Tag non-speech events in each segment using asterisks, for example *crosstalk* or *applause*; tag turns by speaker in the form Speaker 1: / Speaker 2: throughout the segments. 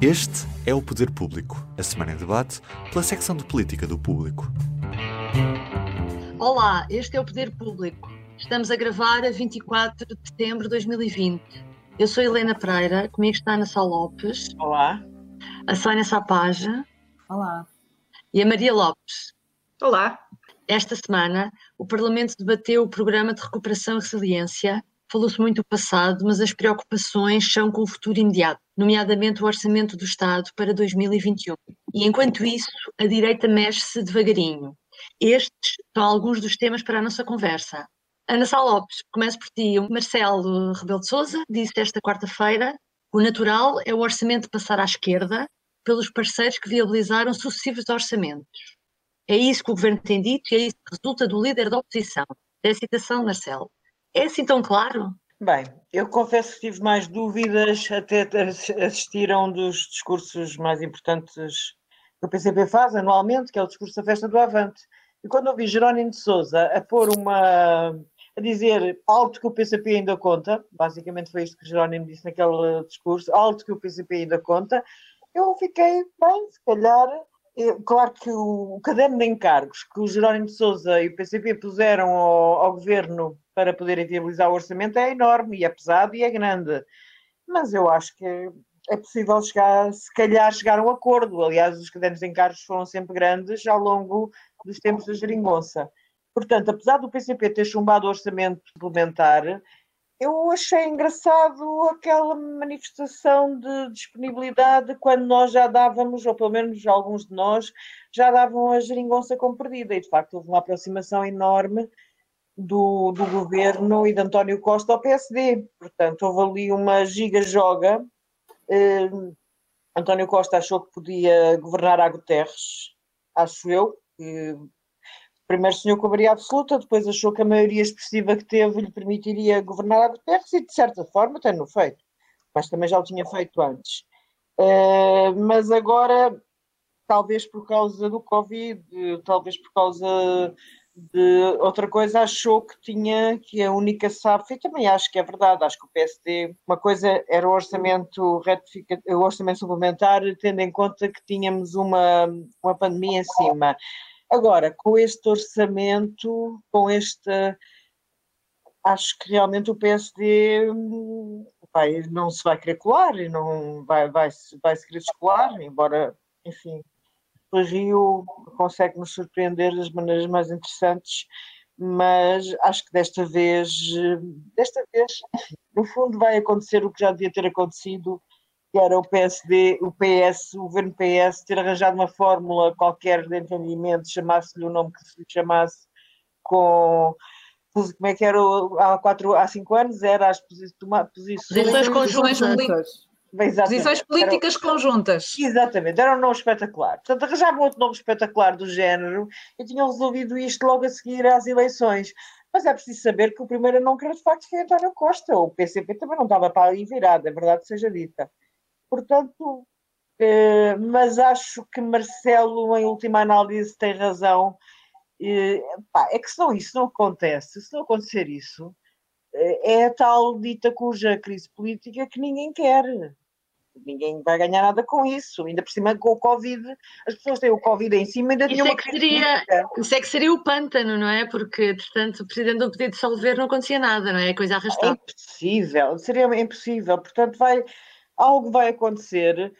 Speaker 1: Este é o Poder Público, a semana em debate pela secção de política do público.
Speaker 2: Olá, este é o Poder Público. Estamos a gravar a 24 de setembro de 2020. Eu sou Helena Pereira, comigo está a Ana Sá Lopes.
Speaker 3: Olá.
Speaker 2: A Sónia Sapaja.
Speaker 4: Olá.
Speaker 2: E a Maria Lopes.
Speaker 3: Olá.
Speaker 2: Esta semana, o Parlamento debateu o Programa de Recuperação e Resiliência. Falou-se muito do passado, mas as preocupações são com o futuro imediato, nomeadamente o Orçamento do Estado para 2021. E enquanto isso, a direita mexe-se devagarinho. Estes são alguns dos temas para a nossa conversa. Ana Sá Lopes, começo por ti. O Marcelo Rebelo de Sousa disse esta quarta-feira o natural é o orçamento passar à esquerda pelos parceiros que viabilizaram sucessivos orçamentos. É isso que o governo tem dito e é isso que resulta do líder da oposição. É a citação, Marcelo. É assim tão claro?
Speaker 3: Bem, eu confesso que tive mais dúvidas até assistir a um dos discursos mais importantes que o PCP faz anualmente, que é o discurso da festa do Avante. E quando ouvi Jerónimo de Sousa a pôr uma. a dizer alto que o PCP ainda conta, basicamente foi isto que Jerónimo disse naquele discurso, alto que o PCP ainda conta, eu fiquei, bem, se calhar claro que o, caderno de encargos que o Jerónimo de Sousa e o PCP puseram ao, ao, governo para poderem viabilizar o orçamento é enorme e é pesado e é grande. Mas eu acho que é possível chegar, se calhar, chegar a um acordo. Aliás, os cadernos de encargos foram sempre grandes ao longo dos tempos da geringonça. Portanto, apesar do PCP ter chumbado o orçamento suplementar, eu achei engraçado aquela manifestação de disponibilidade quando nós já dávamos, ou pelo menos alguns de nós, já davam a geringonça como perdida. E de facto houve uma aproximação enorme do, do governo e de António Costa ao PSD. Portanto, houve ali uma giga-joga. Eh, António Costa achou que podia governar a Guterres, acho eu, que primeiro sonhou com a maioria absoluta, depois achou que a maioria expressiva que teve lhe permitiria governar a Guterres e, de certa forma, tem-no feito. Mas também já o tinha feito antes. Uh, mas agora, talvez por causa do Covid, talvez por causa de outra coisa, achou que tinha, que a única SAF, e também acho que é verdade, acho que o PSD, uma coisa era o orçamento o orçamento suplementar, tendo em conta que tínhamos uma, uma pandemia em cima. Agora, com este orçamento, com este. Acho que realmente o PSD vai, não se vai querer colar e não vai, vai, vai se querer descolar, embora, enfim, o Rio consegue nos surpreender das maneiras mais interessantes, mas acho que desta vez, desta vez, no fundo, vai acontecer o que já devia ter acontecido que era o PSD, o PS, o governo PS, ter arranjado uma fórmula qualquer de entendimento, chamasse-lhe o nome que se chamasse, com como é que era há quatro, há cinco anos, era as posições,
Speaker 2: posições conjuntas.
Speaker 4: Posições políticas era, conjuntas.
Speaker 3: Exatamente, era um nome espetacular. Portanto, arranjavam outro nome espetacular do género e tinham resolvido isto logo a seguir às eleições. Mas é preciso saber que o primeiro não querer de facto foi António Costa. O PCP também não estava para ali virado, é verdade seja dita. Portanto, eh, mas acho que Marcelo, em última análise, tem razão. Eh, pá, é que se não isso não acontece, se não acontecer isso, eh, é a tal dita cuja crise política que ninguém quer. Ninguém vai ganhar nada com isso. Ainda por cima com o Covid, as pessoas têm o Covid em cima e ainda
Speaker 2: isso é que seria Isso é que seria o pântano, não é? Porque, portanto, o Presidente não podia dissolver, não acontecia nada, não é? Coisa arrastada.
Speaker 3: É impossível, seria impossível. Portanto, vai, algo vai acontecer,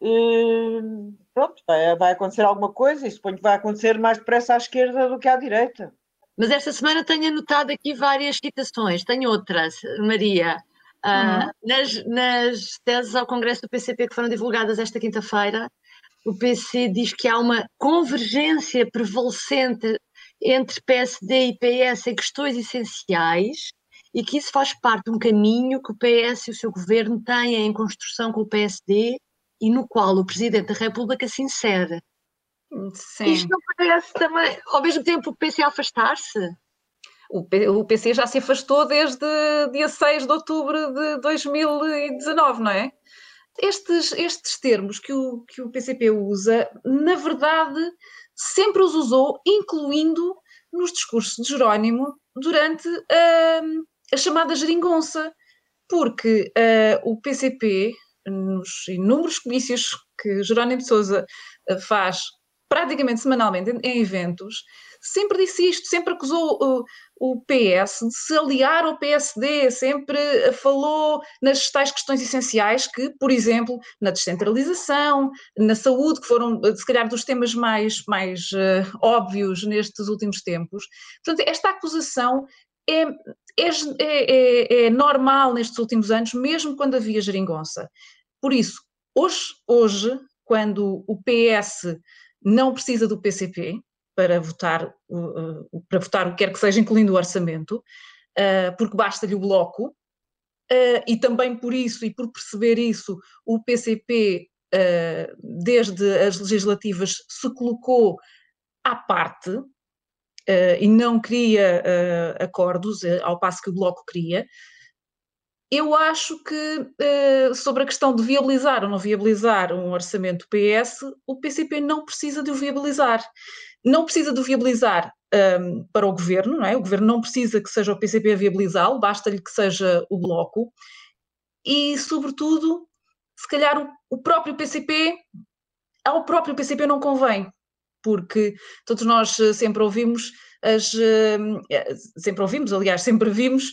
Speaker 3: uh, pronto, vai, vai, acontecer alguma coisa e suponho que vai acontecer mais depressa à esquerda do que à direita.
Speaker 2: Mas esta semana tenho anotado aqui várias citações, tenho outras, Maria. Uh, nas, nas teses ao Congresso do PCP que foram divulgadas esta quinta-feira, o PC diz que há uma convergência prevalecente entre PSD e PS em questões essenciais e que isso faz parte de um caminho que o PS e o seu governo têm em construção com o PSD e no qual o Presidente da República se insere. Sim. Isto não parece também, ao mesmo tempo, o PC afastar-se?
Speaker 4: O, PC já se afastou desde dia 6 de outubro de 2019, não é? Estes, estes termos que o, que o PCP usa, na verdade, sempre os usou, incluindo nos discursos de Jerónimo durante uh, a chamada geringonça, porque uh, o PCP, nos inúmeros comícios que Jerónimo de Sousa uh, faz praticamente semanalmente em, em, eventos, sempre disse isto, sempre acusou o, o PS de se aliar ao PSD, sempre falou nas tais questões essenciais que, por exemplo, na descentralização, na saúde, que foram, se calhar, dos temas mais, mais uh, óbvios nestes últimos tempos. Portanto, esta acusação é, é, é, é, normal nestes últimos anos, mesmo quando havia geringonça. Por isso, hoje, hoje quando o PS não precisa do PCP, para votar, para votar o que quer que seja, incluindo o orçamento, ah, porque basta-lhe o bloco, ah, e também por isso, e por perceber isso, o PCP, desde as legislativas, se colocou à parte e não queria acordos, ao passo que o bloco queria. Eu acho que sobre a questão de viabilizar ou não viabilizar um orçamento PS, o PCP não precisa de o viabilizar não precisa de viabilizar um, para o governo, não é? O governo não precisa que seja o PCP a viabilizá-lo, basta-lhe que seja o Bloco. E, sobretudo, se calhar o, o próprio PCP, ao próprio PCP não convém, porque todos nós eh, sempre ouvimos as, hum, eh, sempre ouvimos, aliás, sempre vimos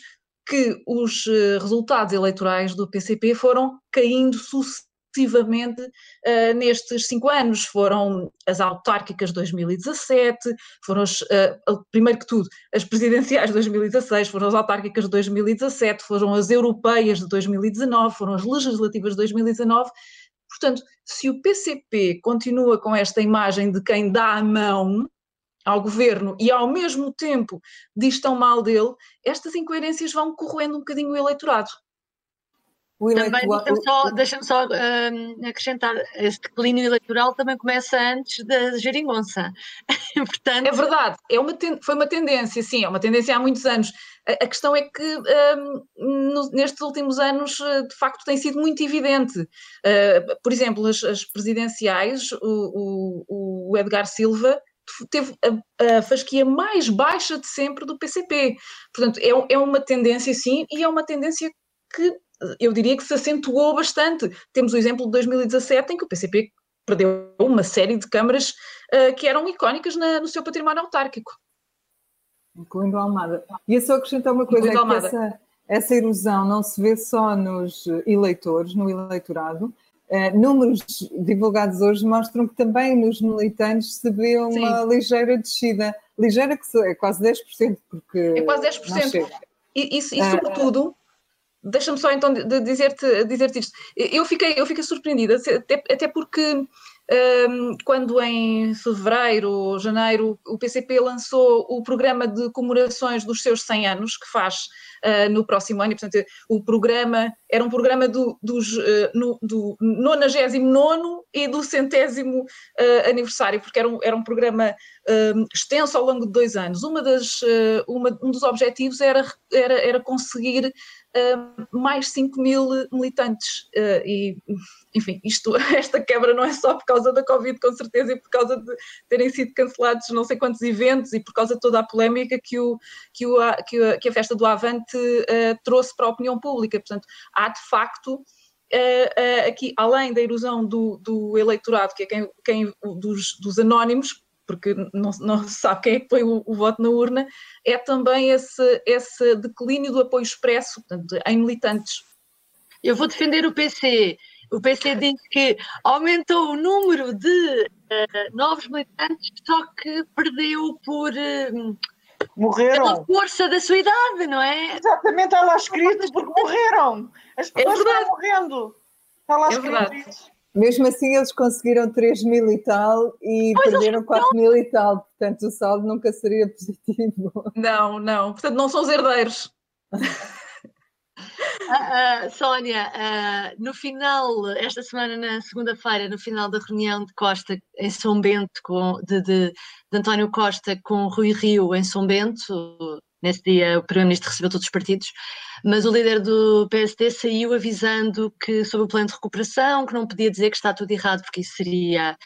Speaker 4: que os eh, resultados eleitorais do PCP foram caindo sucessivamente sucessivamente uh, nestes cinco anos. Foram as autárquicas de 2017, foram as, uh, primeiro que tudo, as presidenciais de 2016, foram as autárquicas de 2017, foram as europeias de 2019, foram as legislativas de 2019. Portanto, se o PCP continua com esta imagem de quem dá a mão ao governo e ao mesmo tempo diz tão mal dele, estas incoerências vão corroendo um bocadinho o eleitorado.
Speaker 2: Também deixa-me só, deixa só uh, acrescentar, esse declínio eleitoral também começa antes da geringonça. *laughs*
Speaker 4: Portanto... É verdade, é uma foi uma tendência, sim, é uma tendência há muitos anos. A, a questão é que um, no, nestes últimos anos, eh, de facto, tem sido muito evidente. Uh, por exemplo, as, as presidenciais, o, o, o Edgar Silva teve a, a, fasquia mais baixa de sempre do PCP. Portanto, é, é uma tendência, sim, e é uma tendência que eu diria que se acentuou bastante. Temos o exemplo de 2017, em que o PCP perdeu uma série de câmaras uh, que eram icónicas na, no seu património autárquico.
Speaker 5: Incluindo a Almada. E eu só acrescentar uma coisa, é que essa, essa erosão não se vê só nos eleitores, no eleitorado, Uh, números divulgados hoje mostram que também nos militantes se vê uma Sim. ligeira descida. Ligeira que é quase 10%, porque.
Speaker 4: É quase 10%. E, e, e sobretudo, Deixa-me só então dizer-te dizer isto. Eu fiquei, eu fiquei surpreendida, até, até porque um, quando em fevereiro ou janeiro o PCP lançou o programa de comemorações dos seus 100 anos, que faz uh, no próximo ano, e portanto o programa era um programa do, dos, uh, no, do 99 e do centésimo uh, aniversário, porque era um, era um programa extenso ao longo de dois anos. Uma das, uma, um dos objetivos era, era, era conseguir uh, mais 5 mil militantes. Uh, e, enfim, isto, *laughs* esta quebra não é só por causa da Covid, com certeza, e por causa de terem sido cancelados não sei quantos eventos e por causa de toda a polémica que, o, que, o, que, a, que a festa do Avante uh, trouxe para a opinião pública. Portanto, há de facto. Aqui, além da erosão do, do eleitorado, que é quem, quem dos, dos, anónimos, porque não, não se sabe quem é que põe o, o, voto na urna, é também esse, esse declínio do apoio expresso portanto, em militantes.
Speaker 2: Eu vou defender o PC. O PC diz que aumentou o número de uh, novos militantes, só que perdeu por. Uh,
Speaker 3: morreram.
Speaker 2: Pela força da sua idade, não é?
Speaker 3: Exatamente, está lá escrito porque morreram. As é pessoas é estão morrendo. Está lá é escrito verdade. isso.
Speaker 5: Mesmo assim, eles conseguiram 3 mil e tal e pois perderam 4 não. mil e tal, portanto, o saldo nunca seria positivo. *laughs*
Speaker 4: Não, não, portanto, não são os herdeiros.
Speaker 2: Uh, uh, Sónia, uh, no final, esta semana, na segunda-feira, no final da reunião de Costa em São Bento, com, de, de, de António Costa com Rui Rio em São Bento, nesse dia o Primeiro-Ministro recebeu todos os partidos, mas o líder do PSD saiu avisando que sobre o plano de recuperação, que não podia dizer que está tudo errado porque isso seria,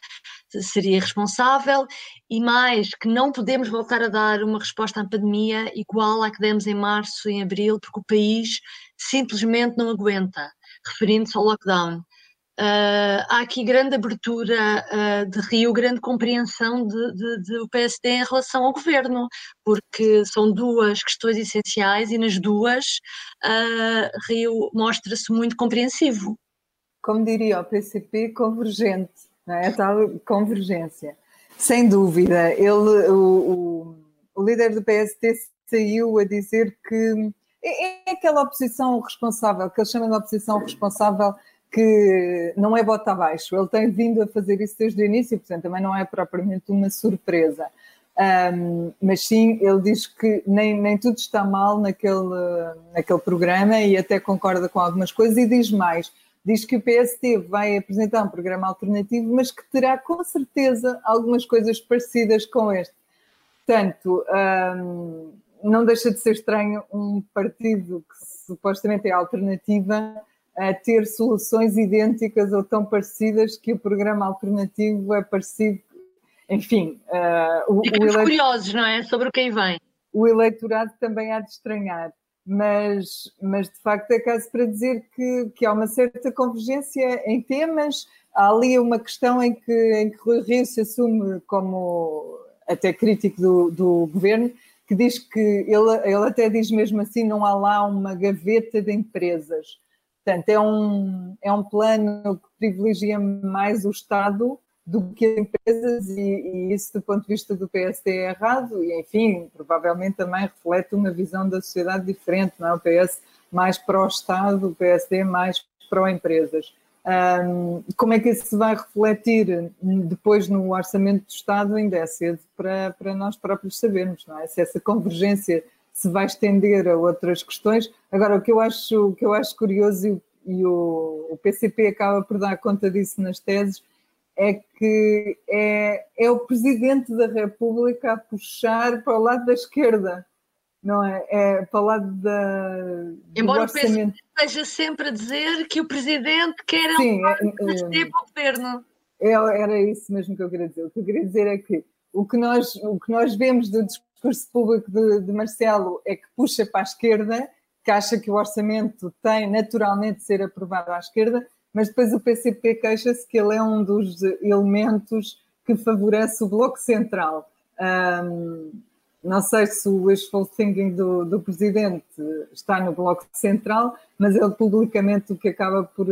Speaker 2: seria irresponsável, e mais, que não podemos voltar a dar uma resposta à pandemia igual à que demos em março e em abril, porque o país simplesmente não aguenta, referindo-se ao lockdown. Uh, há aqui grande abertura uh, de Rio, grande compreensão de, de, de, o PSD em relação ao governo, porque são duas questões essenciais e nas duas uh, Rio mostra-se muito compreensivo.
Speaker 5: Como diria o PCP, convergente, não é? a tal convergência. Sem dúvida, ele, o, o, o líder do PSD saiu a dizer que é, é aquela oposição responsável, que ele chama de oposição responsável que não é bota abaixo. Ele tem vindo a fazer isso desde o início, portanto, também não é propriamente uma surpresa. Um, mas sim, ele diz que nem, nem tudo está mal naquele, naquele programa e até concorda com algumas coisas e diz mais. Diz que o PST vai apresentar um programa alternativo, mas que terá com certeza algumas coisas parecidas com este. Portanto, um, não deixa de ser estranho um partido que supostamente é alternativa a ter soluções idênticas ou tão parecidas que o programa alternativo é parecido. Enfim,
Speaker 2: uh, o, Ficamos o curiosos, não é? Sobre o que aí vem.
Speaker 5: O eleitorado também há de estranhar, mas, mas de facto é caso para dizer que, que há uma certa convergência em temas. Há ali uma questão em que, em que Rui Rio se assume como até crítico do, do governo, que diz que ele, ele até diz mesmo assim: não há lá uma gaveta de empresas Portanto, é um, é um plano que privilegia mais o Estado do que as empresas, e, e, isso, do ponto de vista do PSD, é errado, e enfim, provavelmente também reflete uma visão da sociedade diferente, não é? O PS mais pró-Estado, o PSD mais pró-empresas. Um, como é que isso se vai refletir depois no orçamento do Estado ainda é cedo para, para nós próprios sabermos, não é? Se essa convergência se vai estender a outras questões. Agora, o que eu acho, o que eu acho curioso e, e o, o, PCP acaba por dar conta disso nas teses é que é, é o Presidente da República a puxar para o lado da esquerda, não é? É para o lado da.
Speaker 2: Embora o PCP esteja sempre a dizer que o Presidente quer Sim, é, é, para o governo.
Speaker 5: É, era isso mesmo que eu queria dizer. O que eu queria dizer é que o que nós, o que nós vemos do discurso discurso público de, de, Marcelo é que puxa para a esquerda, que acha que o orçamento tem naturalmente de ser aprovado à esquerda, mas depois o PCP queixa-se que ele é um dos elementos que favorece o Bloco Central. Um, não sei se o wishful thinking do, do, presidente está no Bloco Central, mas ele publicamente o que acaba por,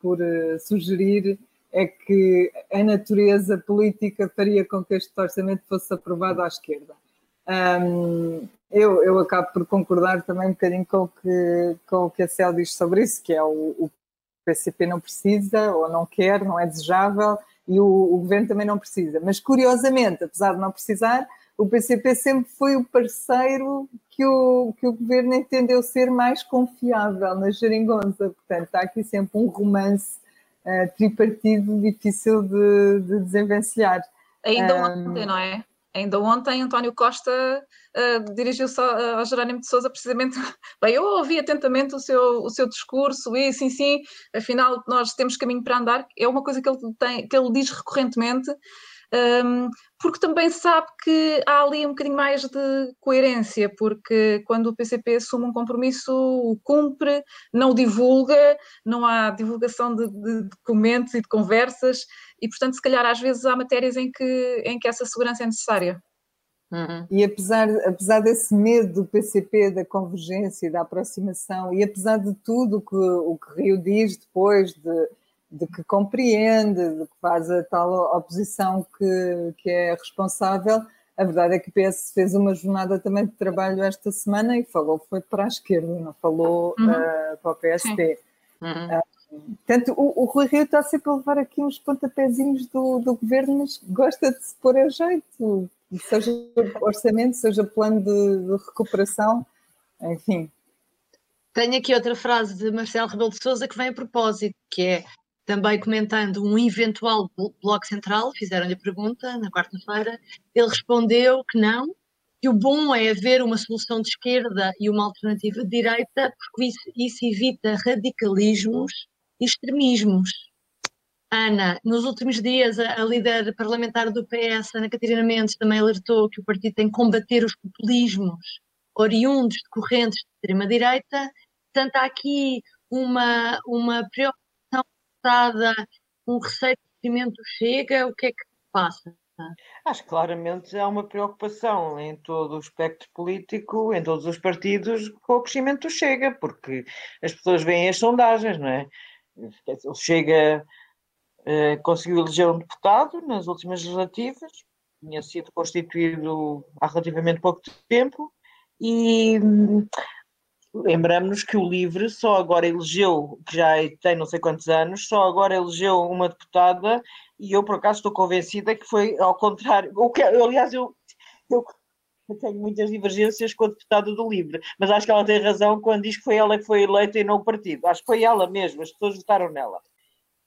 Speaker 5: por sugerir é que a natureza política faria com que este orçamento fosse aprovado à esquerda. Um, eu, eu acabo por concordar também um bocadinho com o que, com o que a Cel diz sobre isso, que é o, o PCP não precisa ou não quer, não é desejável e o, o, governo também não precisa. Mas curiosamente, apesar de não precisar, o PCP sempre foi o parceiro que o, que o governo entendeu ser mais confiável na geringonça. Portanto, está aqui sempre um romance uh, tripartido difícil de, de desenvencilhar.
Speaker 4: Ainda um, ontem, não é? Ainda ontem, António Costa uh, dirigiu-se ao, Jerónimo de Souza precisamente. *laughs* Bem, eu ouvi atentamente o seu, o seu discurso e sim, sim, afinal nós temos caminho para andar. É uma coisa que ele, tem, que ele diz recorrentemente um, porque também sabe que há ali um bocadinho mais de coerência, porque quando o PCP assume um compromisso, o cumpre, não o divulga, não há divulgação de, de documentos e de conversas, e portanto, se calhar às vezes há matérias em que, em que essa segurança é necessária.
Speaker 5: Uhum. E apesar, apesar desse medo do PCP, da convergência, da aproximação, e apesar de tudo que, o que Rio diz depois de de que compreende, de que faz a tal oposição que, que é responsável. A verdade é que o PS fez uma jornada também de trabalho esta semana e falou foi para a esquerda, não falou uhum. uh, para o PSP. Uhum. Uh, portanto, o, o Rui Rio está sempre a levar aqui uns pontapézinhos do, do governo, mas gosta de se pôr a jeito, seja orçamento, seja plano de, de recuperação, enfim.
Speaker 2: Tenho aqui outra frase de Marcelo Rebelo de Sousa que vem a propósito, que é também comentando um eventual bloco central, fizeram-lhe a pergunta na quarta-feira, ele respondeu que não, que o bom é haver uma solução de esquerda e uma alternativa de direita, porque isso, isso evita radicalismos e extremismos. Ana, nos últimos dias, a, a, líder parlamentar do PS, Ana Catarina Mendes, também alertou que o partido tem que combater os populismos oriundos de correntes de extrema-direita. Portanto, há aqui uma, uma preocupação voltada, um receio de crescimento chega, o que é que passa?
Speaker 3: Acho que claramente há uma preocupação em todo o espectro político, em todos os partidos, com o crescimento chega, porque as pessoas veem as sondagens, não é? O Chega eh, conseguiu eleger um deputado nas últimas legislativas, tinha sido constituído há relativamente pouco tempo, e hum, lembramos-nos que o LIVRE só agora elegeu, que já tem não sei quantos anos, só agora elegeu uma deputada, e eu por acaso estou convencida que foi ao contrário. O que, aliás, eu, eu eu tenho muitas divergências com a deputada do LIVRE, mas acho que ela tem razão quando diz que foi ela que foi eleita e não o partido. Acho que foi ela mesmo, as pessoas votaram nela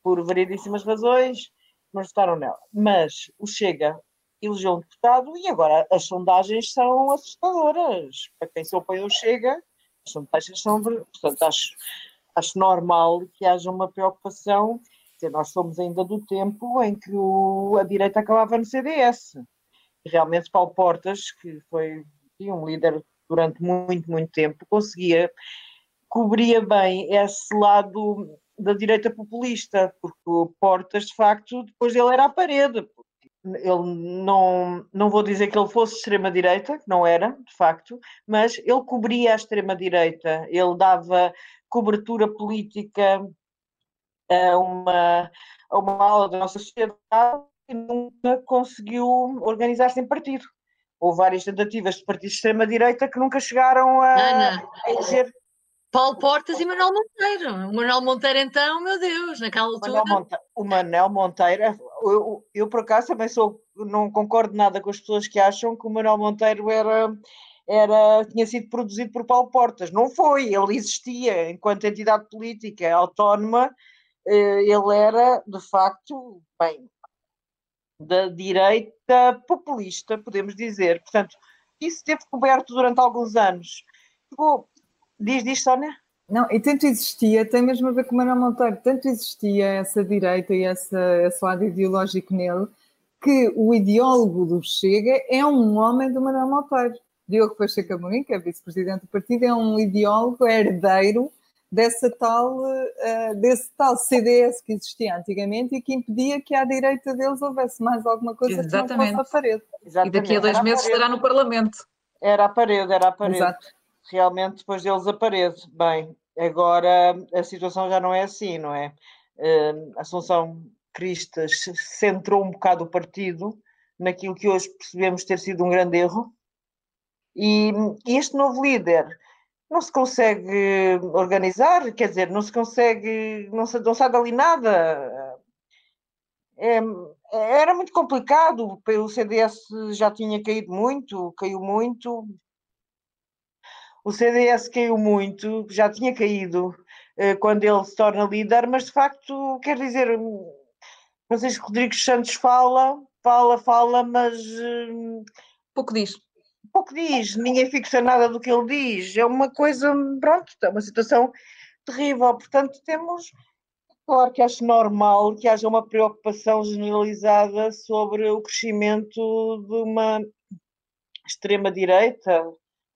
Speaker 3: por variedíssimas razões, mas votaram nela. Mas o Chega elegeu um deputado e agora as sondagens são assustadoras. Para quem se opõe ao Chega, as sondagens são. Portanto, acho, acho normal que haja uma preocupação. Dizer, nós somos ainda do tempo em que o, a direita acabava no CDS. Realmente, Paulo Portas, que foi um líder durante muito, muito tempo, conseguia, cobria bem esse lado da direita populista, porque Portas, de facto, depois ele era à parede. Ele não, não vou dizer que ele fosse extrema-direita, que não era, de facto, mas ele cobria a extrema-direita, ele dava cobertura política a uma, a uma ala da nossa sociedade e nunca conseguiu organizar-se em partido. Houve várias tentativas de partidos de extrema-direita que nunca chegaram a, a eleger
Speaker 2: Paulo Portas e Manuel Monteiro. O Manuel Monteiro, então, meu Deus, naquela altura.
Speaker 3: o Manuel Monteiro, eu, eu, por acaso também sou, não concordo nada com as pessoas que acham que o Manuel Monteiro era, era, tinha sido produzido por Paulo Portas. Não foi, ele existia enquanto entidade política autónoma, eh, ele era, de facto, bem, da direita populista, podemos dizer. Portanto, isso esteve coberto durante alguns anos. Diz, diz, Sónia?
Speaker 5: Não, e tanto existia, tem mesmo a ver com o Manuel Monteiro, tanto existia essa direita e essa, esse lado ideológico nele, que o ideólogo do Chega é um homem do Manuel Monteiro. Diogo Pacheco Amorim, que é vice-presidente do partido, é um ideólogo herdeiro dessa tal, uh, desse tal CDS que existia antigamente e que impedia que à direita deles houvesse mais alguma coisa Exatamente. que não fosse a parede.
Speaker 4: Exatamente. E daqui a dois meses estará no Parlamento.
Speaker 3: Era a parede, era a parede. Exato realmente depois deles aparece. Bem, agora a situação já não é assim, não é? Uh, Assunção Cristas centrou um bocado o partido naquilo que hoje percebemos ter sido um grande erro. E, e este novo líder não se consegue organizar, quer dizer, não se consegue, não, se, não sai nada. É, era muito complicado, o CDS já tinha caído muito, caiu muito, o CDS caiu muito, já tinha caído uh, quando ele se torna líder, mas de facto, quer dizer, Francisco Rodrigues Santos fala, fala, fala, mas. Uh,
Speaker 4: pouco diz.
Speaker 3: Pouco diz, ninguém fixa nada do que ele diz. É uma coisa, pronto, é uma situação terrível. Portanto, temos. Claro que acho normal que haja uma preocupação generalizada sobre o crescimento de uma extrema-direita,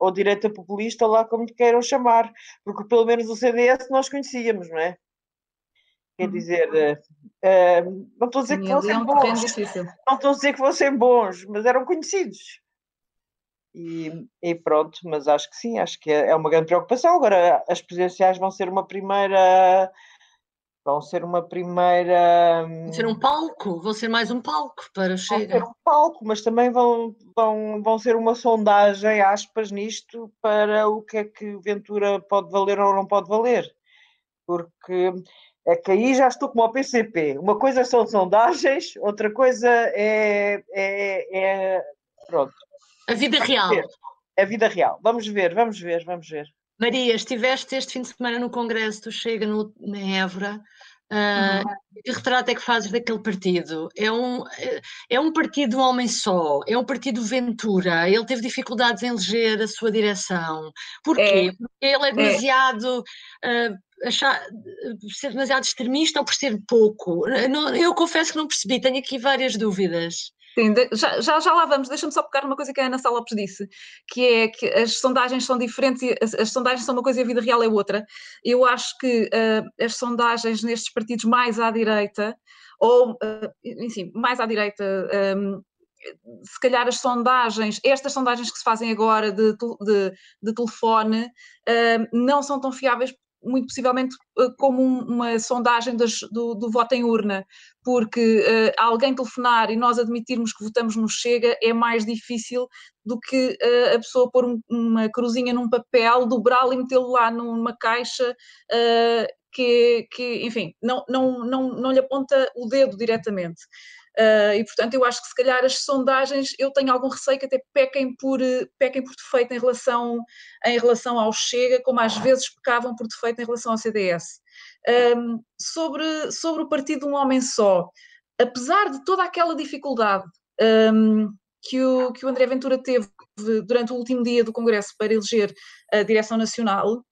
Speaker 3: ou direita populista, lá como queiram chamar, porque pelo menos o CDS nós conhecíamos, não é? Quer uhum. dizer, uh, uh, não estou a dizer que fossem é bons, *laughs* não estou a dizer que fossem bons, mas eram conhecidos. E, e, pronto, mas acho que sim, acho que é, é uma grande preocupação. Agora, as presidenciais vão ser uma primeira vão ser uma primeira.
Speaker 2: Vão ser um palco, vão ser mais um palco para o Chega.
Speaker 3: Vão ser um palco, mas também vão, vão, vão ser uma sondagem, aspas, nisto, para o que é que Ventura pode valer ou não pode valer. Porque é que aí já estou como ao PCP. Uma coisa são sondagens, outra coisa é. é, é pronto.
Speaker 2: A vida real.
Speaker 3: A vida real. Vamos ver, vamos ver, vamos ver.
Speaker 2: Maria, estiveste este fim de semana no Congresso do Chega no, na Évora. Uh, que retrato é que fazes daquele partido? É um, é um partido de homem só, é um partido Ventura, ele teve dificuldades em eleger a sua direção. Porquê? É. Porque ele é, é. demasiado. É. Uh, achar, ser demasiado extremista ou por ser pouco? Eu, eu confesso que não percebi, tenho aqui várias dúvidas.
Speaker 4: Sim, já, já, já lá vamos. Deixa-me só pegar uma coisa que a Ana Salopes disse, que é que as sondagens são diferentes as, as, sondagens são uma coisa e a vida real é outra. Eu acho que uh, as sondagens nestes partidos mais à direita, ou, uh, enfim, mais à direita, um, se calhar as sondagens, estas sondagens que se fazem agora de, de, de telefone, uh, não são tão fiáveis muito possivelmente eh, como uma sondagem das, do, do, voto em urna, porque uh, alguém telefonar e nós admitirmos que votamos no Chega é mais difícil do que uh, a pessoa pôr um, uma cruzinha num papel, dobrá-lo e metê-lo lá numa caixa uh, que, que, enfim, não, não, não, não lhe aponta o dedo diretamente. Uh, e portanto eu acho que se calhar as sondagens eu tenho algum receio que até pequem por, pequem por defeito em relação, em relação ao Chega, como às vezes pecavam por defeito em relação ao CDS. Um, sobre, sobre o partido de um homem só, apesar de toda aquela dificuldade um, que, o, que o André Ventura teve durante o último dia do Congresso para eleger a direção nacional,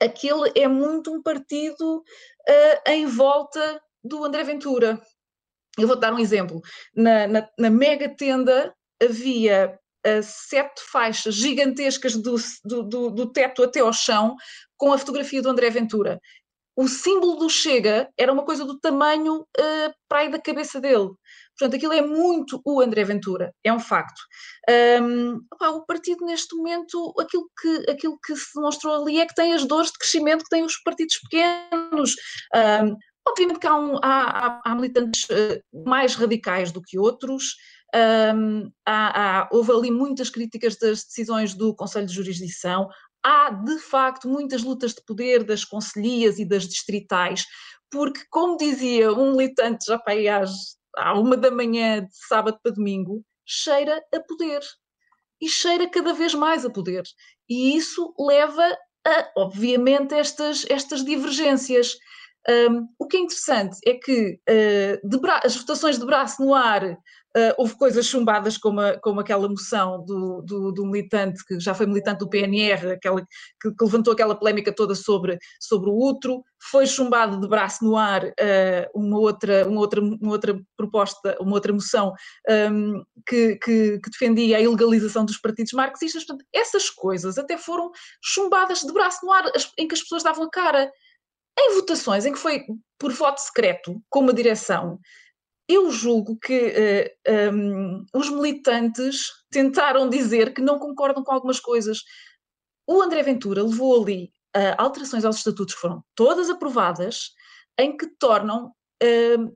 Speaker 4: aquele é muito um partido uh, em volta do André Ventura. Eu vou dar um exemplo. Na, na, na mega tenda havia uh, sete faixas gigantescas do, do, do, do teto até ao chão com a fotografia do André Ventura. O símbolo do Chega era uma coisa do tamanho uh, para aí da cabeça dele. Portanto, aquilo é muito o André Ventura, é um facto. Um, opa, o partido, neste momento, aquilo que, aquilo que se demonstrou ali é que tem as dores de crescimento que têm os partidos pequenos. Um, Obviamente que há, um, há, há militantes uh, mais radicais do que outros, um, há, houve ali muitas críticas das decisões do Conselho de Jurisdição, há de facto muitas lutas de poder das conselhias e das distritais, porque, como dizia um militante já para aí às, à uma da manhã de sábado para domingo, cheira a poder. E cheira cada vez mais a poder. E isso leva a, obviamente, estas, estas divergências. Um, o que é interessante é que uh, as votações de braço no ar Uh, houve coisas chumbadas como, a, como aquela moção do, do, do, militante, que já foi militante do PNR, aquela, que, que, levantou aquela polémica toda sobre, sobre o útero, foi chumbado de braço no ar uh, uma, outra, uma, outra, uma outra proposta, uma outra moção um, que, que, que, defendia a ilegalização dos partidos marxistas. Portanto, essas coisas até foram chumbadas de braço no ar, em que as pessoas davam a cara. Em votações em que foi por voto secreto, com uma direção, eu julgo que uh, eh, um, os militantes tentaram dizer que não concordam com algumas coisas. O André Ventura levou ali uh, alterações aos estatutos que foram todas aprovadas, em que tornam. Uh,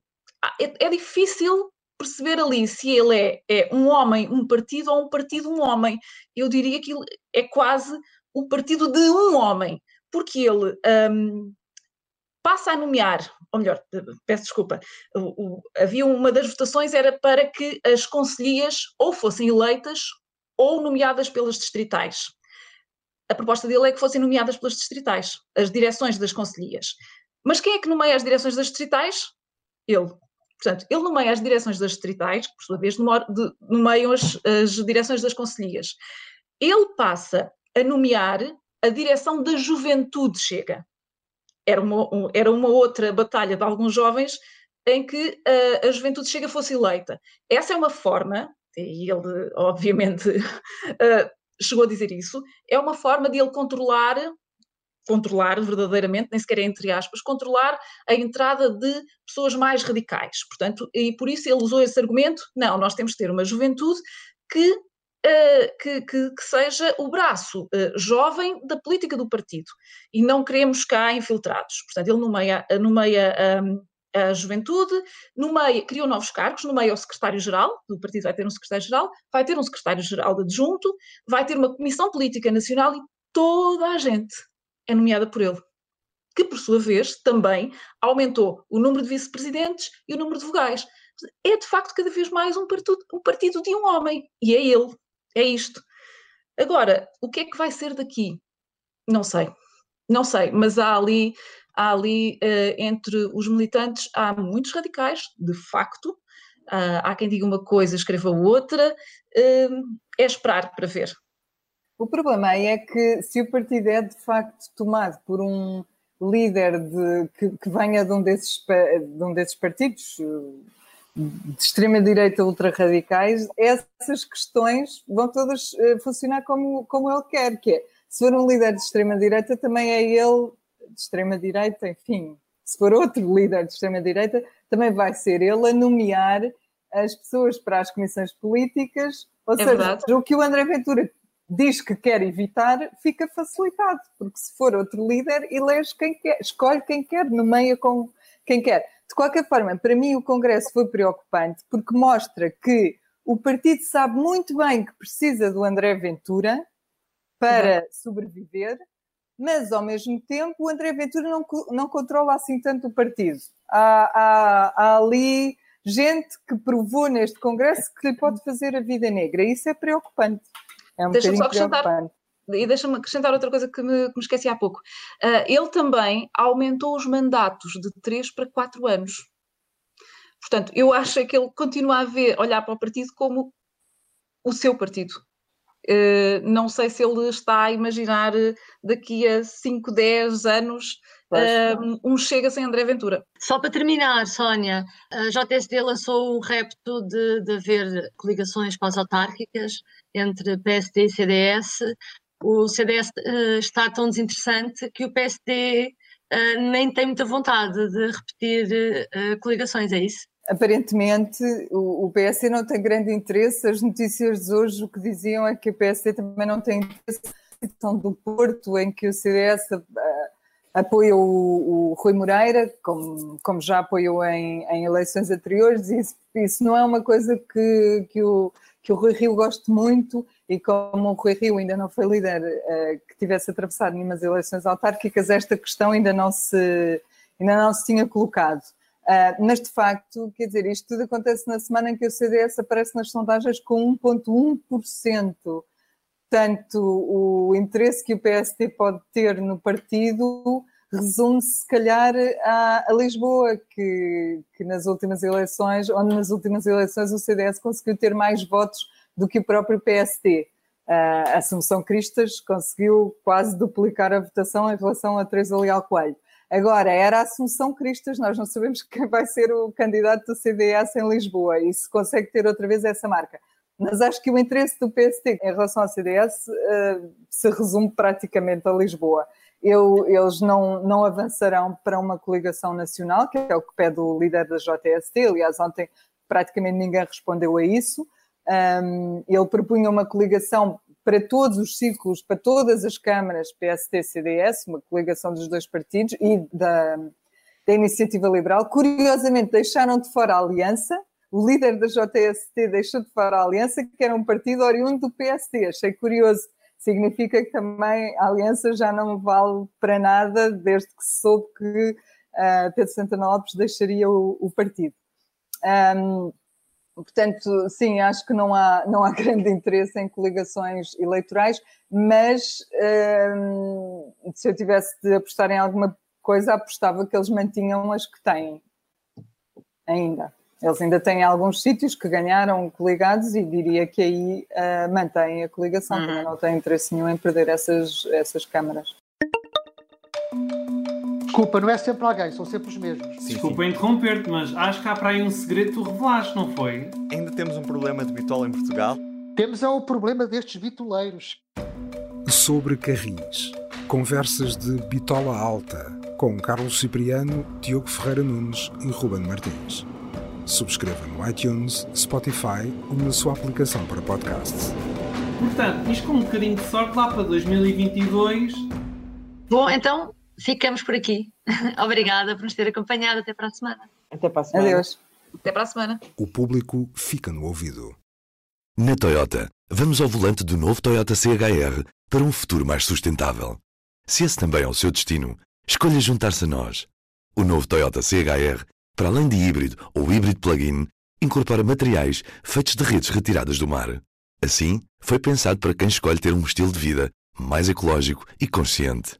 Speaker 4: é, é, difícil perceber ali se ele é, é, um homem, um partido, ou um partido, um homem. Eu diria que é quase o partido de um homem, porque ele um, passa a nomear, ou melhor, peço desculpa, o, o, havia uma das votações era para que as conselhias ou fossem eleitas ou nomeadas pelas distritais. A proposta dele é que fossem nomeadas pelas distritais, as direções das conselhias. Mas quem é que nomeia as direções das distritais? Ele. Portanto, ele nomeia as direções das distritais, por sua vez, nomeiam as, as direções das conselhias. Ele passa a nomear a direção da juventude chega era uma, era uma outra batalha de alguns jovens em que uh, a juventude chega fosse eleita. Essa é uma forma, e ele obviamente uh, *laughs* chegou a dizer isso, é uma forma de ele controlar, controlar verdadeiramente, nem sequer é entre aspas, controlar a entrada de pessoas mais radicais. Portanto, e por isso ele usou esse argumento, não, nós temos que ter uma juventude que que, que, que, seja o braço uh, jovem da política do partido e não queremos cá infiltrados. Portanto, ele nomeia, nomeia um, a juventude, nomeia, criou novos cargos, nomeia o secretário-geral, do partido vai ter um secretário-geral, vai ter um secretário-geral adjunto, vai ter uma comissão política nacional e toda a gente é nomeada por ele. Que, por sua vez, também aumentou o número de vice-presidentes e o número de vogais. É, de facto, cada vez mais um partido, um partido de um homem, e é ele. É isto. Agora, o que é que vai ser daqui? Não sei, não sei, mas há ali, há ali uh, entre os militantes, há muitos radicais, de facto, uh, há quem diga uma coisa, escreva outra, uh, é esperar para ver.
Speaker 5: O problema é que se o partido é de facto tomado por um líder de, que, que venha de um, desses, de um desses partidos de extrema-direita ultra-radicais, essas questões vão todas funcionar como, como ele quer, que é se for um líder de extrema-direita, também é ele de extrema-direita, enfim, se for outro líder de extrema-direita, também vai ser ele a nomear as pessoas para as comissões políticas, ou é seja, verdade. o que o André Ventura diz que quer evitar, fica facilitado, porque se for outro líder, elege quem quer, escolhe quem quer, nomeia com quem quer. De qualquer forma, para mim o Congresso foi preocupante, porque mostra que o partido sabe muito bem que precisa do André Ventura, para uhum. sobreviver, mas ao mesmo tempo o André Ventura não, não controla assim tanto o partido. Há, há, há ali gente que provou neste Congresso que lhe pode fazer a vida negra. Isso é preocupante. É um
Speaker 4: Deixa-me só acrescentar. E deixa-me acrescentar outra coisa que me, que me esqueci há pouco. Uh, ele também aumentou os mandatos de 3 para 4 anos. Portanto, eu acho que ele continua a ver, olhar para o partido como o seu partido. Uh, não sei se ele está a imaginar daqui a 5, 10 anos uh, um Chega sem André Ventura.
Speaker 2: Só para terminar, Sónia, a JSD lançou o repto de, de haver coligações pós-autárquicas entre PSD e CDS. O CDS uh, está tão desinteressante que o PSD nem tem muita vontade de repetir coligações, é isso?
Speaker 5: aparentemente o, o PSD não tem grande interesse. As notícias de hoje o que diziam é que o PSD também não tem interesse na do Porto, em que o CDS uh, apoia o, o, Rui Moreira, como, como já apoiou em, em eleições anteriores, isso, isso, não é uma coisa que, que, o, que o Rui Rio goste muito, e como o Rui Rio ainda não foi líder uh, que tivesse atravessado nenhumas eleições autárquicas, esta questão ainda não se, ainda não se tinha colocado. Uh, mas de facto, quer dizer, isto tudo acontece na semana em que o CDS aparece nas sondagens com 1,1%. Portanto, o interesse que o PST pode ter no partido resume-se, se calhar, a, a Lisboa, que, que, nas últimas eleições, onde nas últimas eleições o CDS conseguiu ter mais votos do que o próprio PST. Uh, Assunção Cristas conseguiu quase duplicar a votação em relação a Teresa Leal Coelho. Agora, era Assunção Cristas, nós não sabemos quem vai ser o candidato do CDS em Lisboa e se consegue ter outra vez essa marca. Mas acho que o interesse do PST em relação ao CDS uh, eh, se resume praticamente a Lisboa. Eu, eles não, não avançarão para uma coligação nacional, que é o que pede o líder da JST. Aliás, ontem praticamente ninguém respondeu a isso. Um, ele propunha uma coligação para todos os ciclos, para todas as câmaras PST-CDS, uma coligação dos dois partidos e da, da Iniciativa Liberal. Curiosamente, deixaram de fora a aliança. O líder da JST deixou de fora a aliança, que era um partido oriundo do PST. Achei curioso. Significa que também a aliança já não vale para nada, desde que se soube que uh, Pedro Santana Lopes deixaria o, o partido. Um, Portanto, sim, acho que não há, não há *laughs* grande interesse em coligações eleitorais, mas hum, se eu tivesse de apostar em alguma coisa, apostava que eles mantinham as que têm ainda. Eles ainda têm alguns sítios que ganharam coligados e diria que aí uh, mantêm a coligação, uhum. também não tem interesse nenhum em perder essas, essas câmaras.
Speaker 6: Desculpa, não é sempre alguém, são sempre os mesmos.
Speaker 7: Sim, Desculpa interromper-te, mas acho que há para aí um segredo que tu revelaste, não foi?
Speaker 1: Ainda temos um problema de bitola em Portugal?
Speaker 6: Temos é o problema destes bitoleiros.
Speaker 8: Sobre Carris. Conversas de Bitola Alta, com Carlos Cipriano, Diogo Ferreira Nunes e Ruben Martins. Subscreva no iTunes, Spotify ou na sua aplicação para podcasts.
Speaker 7: Portanto, isto com um bocadinho de sorte lá para 2022.
Speaker 2: Bom, então ficamos por aqui. *laughs* Obrigada por nos ter acompanhado. Até para a semana.
Speaker 3: Até para a semana.
Speaker 5: Adeus.
Speaker 4: Até para a semana.
Speaker 8: O público fica no ouvido.
Speaker 9: Na Toyota, vamos ao volante do novo Toyota CHR para um futuro mais sustentável. Se esse também é o seu destino, escolha juntar-se a nós. O novo Toyota CHR, para além de híbrido ou híbrido plug-in, incorpora materiais feitos de redes retiradas do mar. Assim, foi pensado para quem escolhe ter um estilo de vida mais ecológico e consciente.